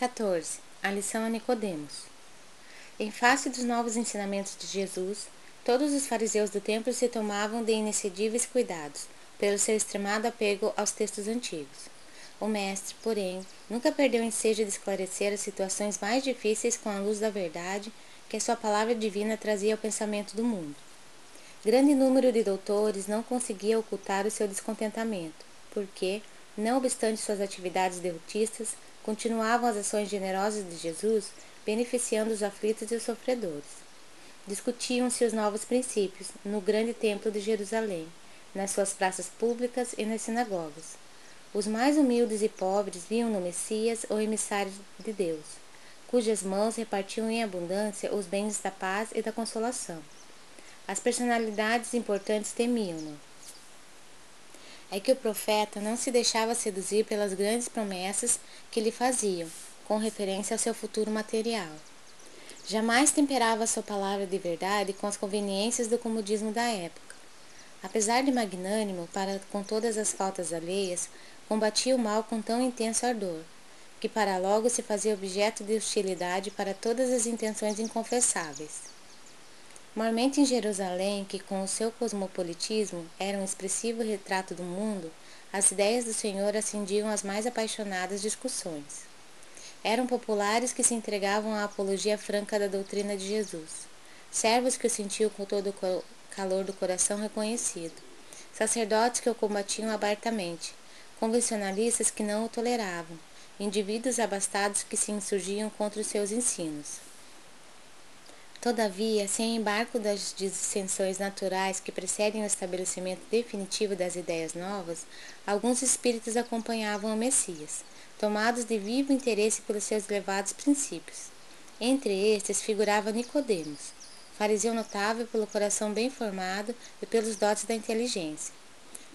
14. A lição a Nicodemos. Em face dos novos ensinamentos de Jesus, todos os fariseus do templo se tomavam de inexcedíveis cuidados, pelo seu extremado apego aos textos antigos. O mestre, porém, nunca perdeu ensejo de esclarecer as situações mais difíceis com a luz da verdade que a sua palavra divina trazia ao pensamento do mundo. Grande número de doutores não conseguia ocultar o seu descontentamento, porque, não obstante suas atividades derrotistas, continuavam as ações generosas de Jesus, beneficiando os aflitos e os sofredores. Discutiam-se os novos princípios no grande templo de Jerusalém, nas suas praças públicas e nas sinagogas. Os mais humildes e pobres viam no Messias o emissário de Deus, cujas mãos repartiam em abundância os bens da paz e da consolação. As personalidades importantes temiam-no. É que o profeta não se deixava seduzir pelas grandes promessas que lhe faziam, com referência ao seu futuro material. Jamais temperava sua palavra de verdade com as conveniências do comodismo da época. Apesar de magnânimo para com todas as faltas alheias, combatia o mal com tão intenso ardor, que para logo se fazia objeto de hostilidade para todas as intenções inconfessáveis. Mormente em Jerusalém, que com o seu cosmopolitismo era um expressivo retrato do mundo, as ideias do Senhor acendiam as mais apaixonadas discussões. Eram populares que se entregavam à apologia franca da doutrina de Jesus, servos que o sentiam com todo o calor do coração reconhecido, sacerdotes que o combatiam abertamente, convencionalistas que não o toleravam, indivíduos abastados que se insurgiam contra os seus ensinos. Todavia, sem embargo das dissensões naturais que precedem o estabelecimento definitivo das ideias novas, alguns espíritos acompanhavam o Messias, tomados de vivo interesse pelos seus elevados princípios. Entre estes figurava Nicodemos, fariseu notável pelo coração bem formado e pelos dotes da inteligência.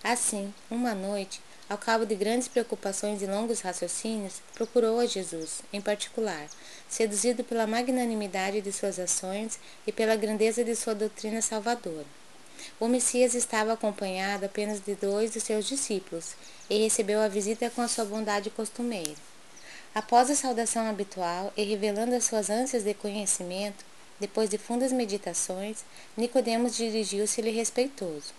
Assim, uma noite, ao cabo de grandes preocupações e longos raciocínios, procurou a Jesus, em particular, seduzido pela magnanimidade de suas ações e pela grandeza de sua doutrina salvadora. O Messias estava acompanhado apenas de dois de seus discípulos e recebeu a visita com a sua bondade costumeira. Após a saudação habitual e revelando as suas ânsias de conhecimento, depois de fundas meditações, Nicodemos dirigiu-se-lhe respeitoso.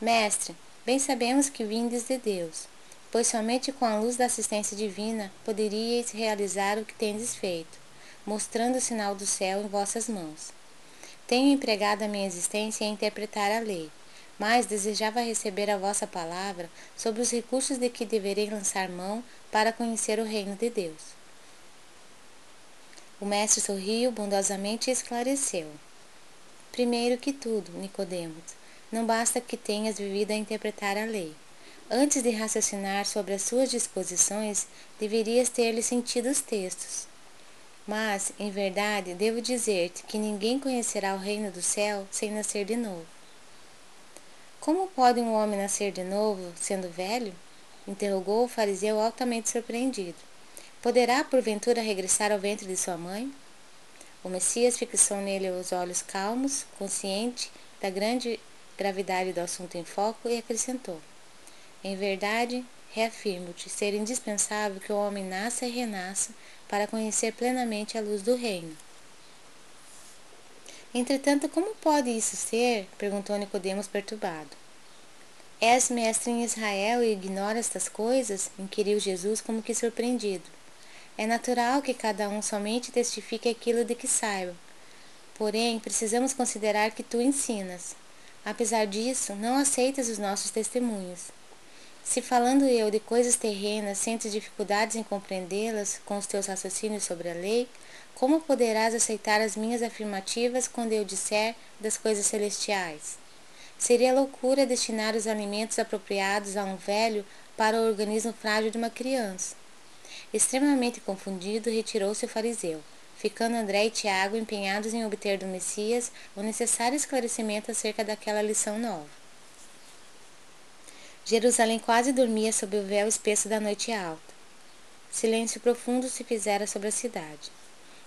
Mestre, Bem sabemos que vindes de Deus, pois somente com a luz da assistência divina poderíeis realizar o que tendes feito, mostrando o sinal do céu em vossas mãos. Tenho empregado a minha existência em interpretar a lei, mas desejava receber a vossa palavra sobre os recursos de que deverei lançar mão para conhecer o reino de Deus. O mestre sorriu bondosamente e esclareceu. Primeiro que tudo, Nicodemos, não basta que tenhas vivido a interpretar a lei. Antes de raciocinar sobre as suas disposições, deverias ter-lhe sentido os textos. Mas, em verdade, devo dizer-te que ninguém conhecerá o reino do céu sem nascer de novo. Como pode um homem nascer de novo, sendo velho? interrogou o fariseu altamente surpreendido. Poderá, porventura, regressar ao ventre de sua mãe? O Messias fixou nele os olhos calmos, consciente da grande gravidade do assunto em foco e acrescentou: Em verdade, reafirmo-te ser indispensável que o homem nasça e renasça para conhecer plenamente a luz do reino. Entretanto, como pode isso ser? perguntou Nicodemos perturbado. És mestre em Israel e ignora estas coisas? inquiriu Jesus como que surpreendido. É natural que cada um somente testifique aquilo de que saiba. Porém, precisamos considerar que tu ensinas. Apesar disso, não aceitas os nossos testemunhos. Se falando eu de coisas terrenas sentes dificuldades em compreendê-las com os teus raciocínios sobre a lei, como poderás aceitar as minhas afirmativas quando eu disser das coisas celestiais? Seria loucura destinar os alimentos apropriados a um velho para o organismo frágil de uma criança. Extremamente confundido, retirou-se o fariseu ficando André e Tiago empenhados em obter do Messias o necessário esclarecimento acerca daquela lição nova. Jerusalém quase dormia sob o véu espesso da noite alta. Silêncio profundo se fizera sobre a cidade.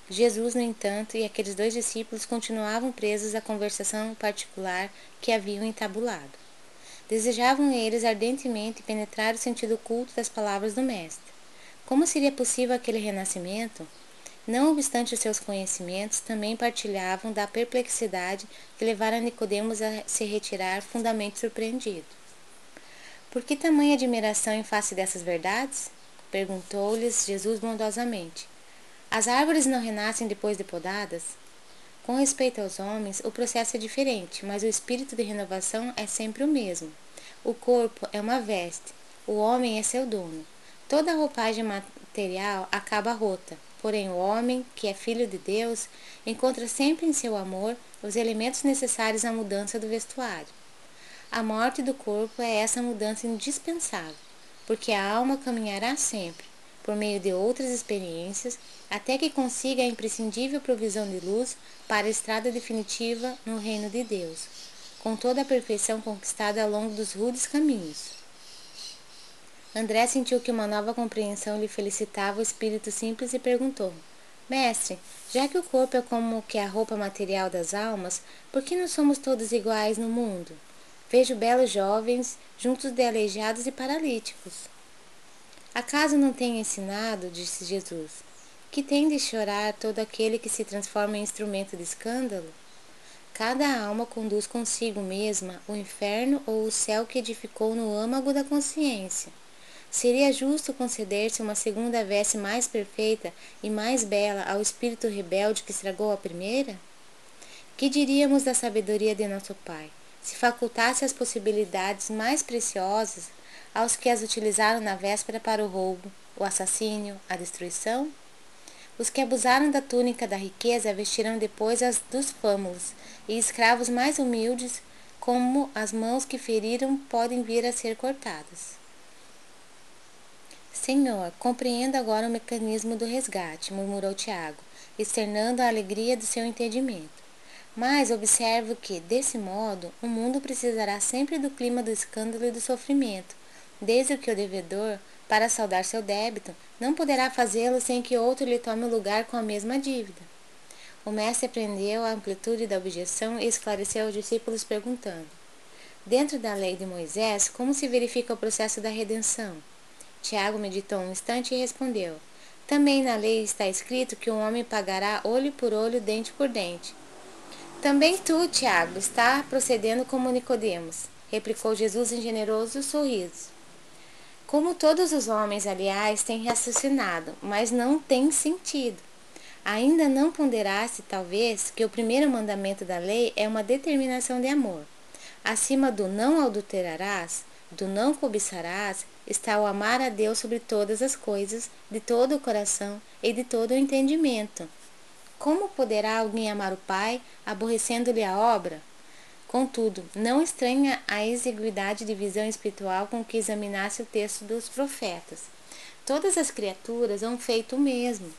Jesus, no entanto, e aqueles dois discípulos continuavam presos à conversação particular que haviam entabulado. Desejavam eles ardentemente penetrar o sentido oculto das palavras do Mestre. Como seria possível aquele renascimento? Não obstante os seus conhecimentos, também partilhavam da perplexidade que levara Nicodemos a se retirar fundamente surpreendido. Por que tamanha admiração em face dessas verdades? Perguntou-lhes Jesus bondosamente. As árvores não renascem depois de podadas? Com respeito aos homens, o processo é diferente, mas o espírito de renovação é sempre o mesmo. O corpo é uma veste, o homem é seu dono. Toda a roupagem material acaba rota, porém o homem, que é filho de Deus, encontra sempre em seu amor os elementos necessários à mudança do vestuário. A morte do corpo é essa mudança indispensável, porque a alma caminhará sempre, por meio de outras experiências, até que consiga a imprescindível provisão de luz para a estrada definitiva no reino de Deus, com toda a perfeição conquistada ao longo dos rudes caminhos. André sentiu que uma nova compreensão lhe felicitava o espírito simples e perguntou: Mestre, já que o corpo é como que a roupa material das almas, por que não somos todos iguais no mundo? Vejo belos jovens juntos de aleijados e paralíticos. Acaso não tem ensinado, disse Jesus, que tem de chorar todo aquele que se transforma em instrumento de escândalo? Cada alma conduz consigo mesma o inferno ou o céu que edificou no âmago da consciência. Seria justo conceder-se uma segunda veste mais perfeita e mais bela ao espírito rebelde que estragou a primeira? Que diríamos da sabedoria de nosso Pai, se facultasse as possibilidades mais preciosas aos que as utilizaram na véspera para o roubo, o assassínio, a destruição? Os que abusaram da túnica da riqueza vestirão depois as dos fâmulos, e escravos mais humildes, como as mãos que feriram, podem vir a ser cortadas. Senhor, compreendo agora o mecanismo do resgate, murmurou Tiago, externando a alegria do seu entendimento. Mas observo que, desse modo, o mundo precisará sempre do clima do escândalo e do sofrimento, desde que o devedor, para saldar seu débito, não poderá fazê-lo sem que outro lhe tome o lugar com a mesma dívida. O mestre aprendeu a amplitude da objeção e esclareceu aos discípulos perguntando: Dentro da lei de Moisés, como se verifica o processo da redenção? Tiago meditou um instante e respondeu: Também na lei está escrito que um homem pagará olho por olho, dente por dente. Também tu, Tiago, está procedendo como Nicodemos, replicou Jesus em generoso sorriso. Como todos os homens, aliás, têm raciocinado, mas não tem sentido. Ainda não ponderasse, talvez, que o primeiro mandamento da lei é uma determinação de amor. Acima do não adulterarás, do não cobiçarás, está o amar a Deus sobre todas as coisas, de todo o coração e de todo o entendimento. Como poderá alguém amar o Pai, aborrecendo-lhe a obra? Contudo, não estranha a exiguidade de visão espiritual com que examinasse o texto dos profetas. Todas as criaturas hão feito o mesmo,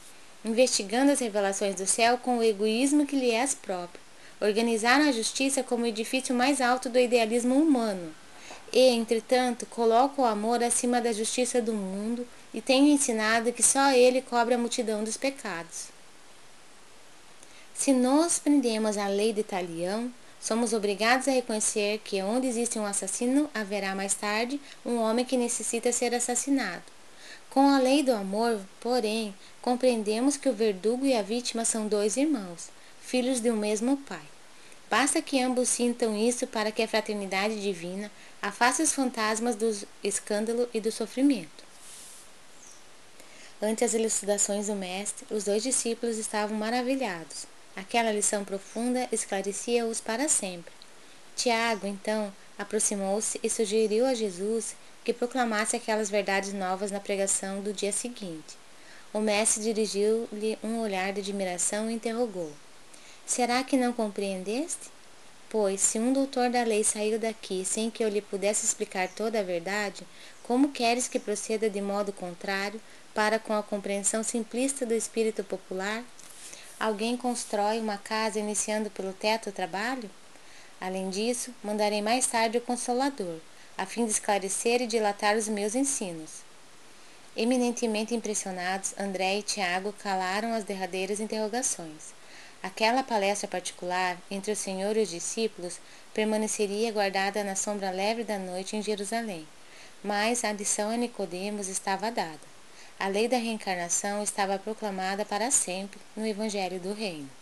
investigando as revelações do céu com o egoísmo que lhe é próprio. Organizaram a justiça como o edifício mais alto do idealismo humano e, entretanto, coloca o amor acima da justiça do mundo e tem ensinado que só ele cobre a multidão dos pecados. Se nós prendemos a lei de Talião, somos obrigados a reconhecer que onde existe um assassino, haverá mais tarde um homem que necessita ser assassinado. Com a lei do amor, porém, compreendemos que o verdugo e a vítima são dois irmãos, filhos de um mesmo pai. Basta que ambos sintam isso para que a fraternidade divina afaste os fantasmas do escândalo e do sofrimento. Ante as elucidações do mestre, os dois discípulos estavam maravilhados. Aquela lição profunda esclarecia-os para sempre. Tiago, então, aproximou-se e sugeriu a Jesus que proclamasse aquelas verdades novas na pregação do dia seguinte. O mestre dirigiu-lhe um olhar de admiração e interrogou: Será que não compreendeste? Pois, se um doutor da lei saiu daqui sem que eu lhe pudesse explicar toda a verdade, como queres que proceda de modo contrário para com a compreensão simplista do espírito popular? Alguém constrói uma casa iniciando pelo teto o trabalho? Além disso, mandarei mais tarde o Consolador, a fim de esclarecer e dilatar os meus ensinos. Eminentemente impressionados, André e Tiago calaram as derradeiras interrogações. Aquela palestra particular entre o Senhor e os discípulos permaneceria guardada na sombra leve da noite em Jerusalém, mas a lição a Nicodemos estava dada. A lei da reencarnação estava proclamada para sempre no Evangelho do Reino.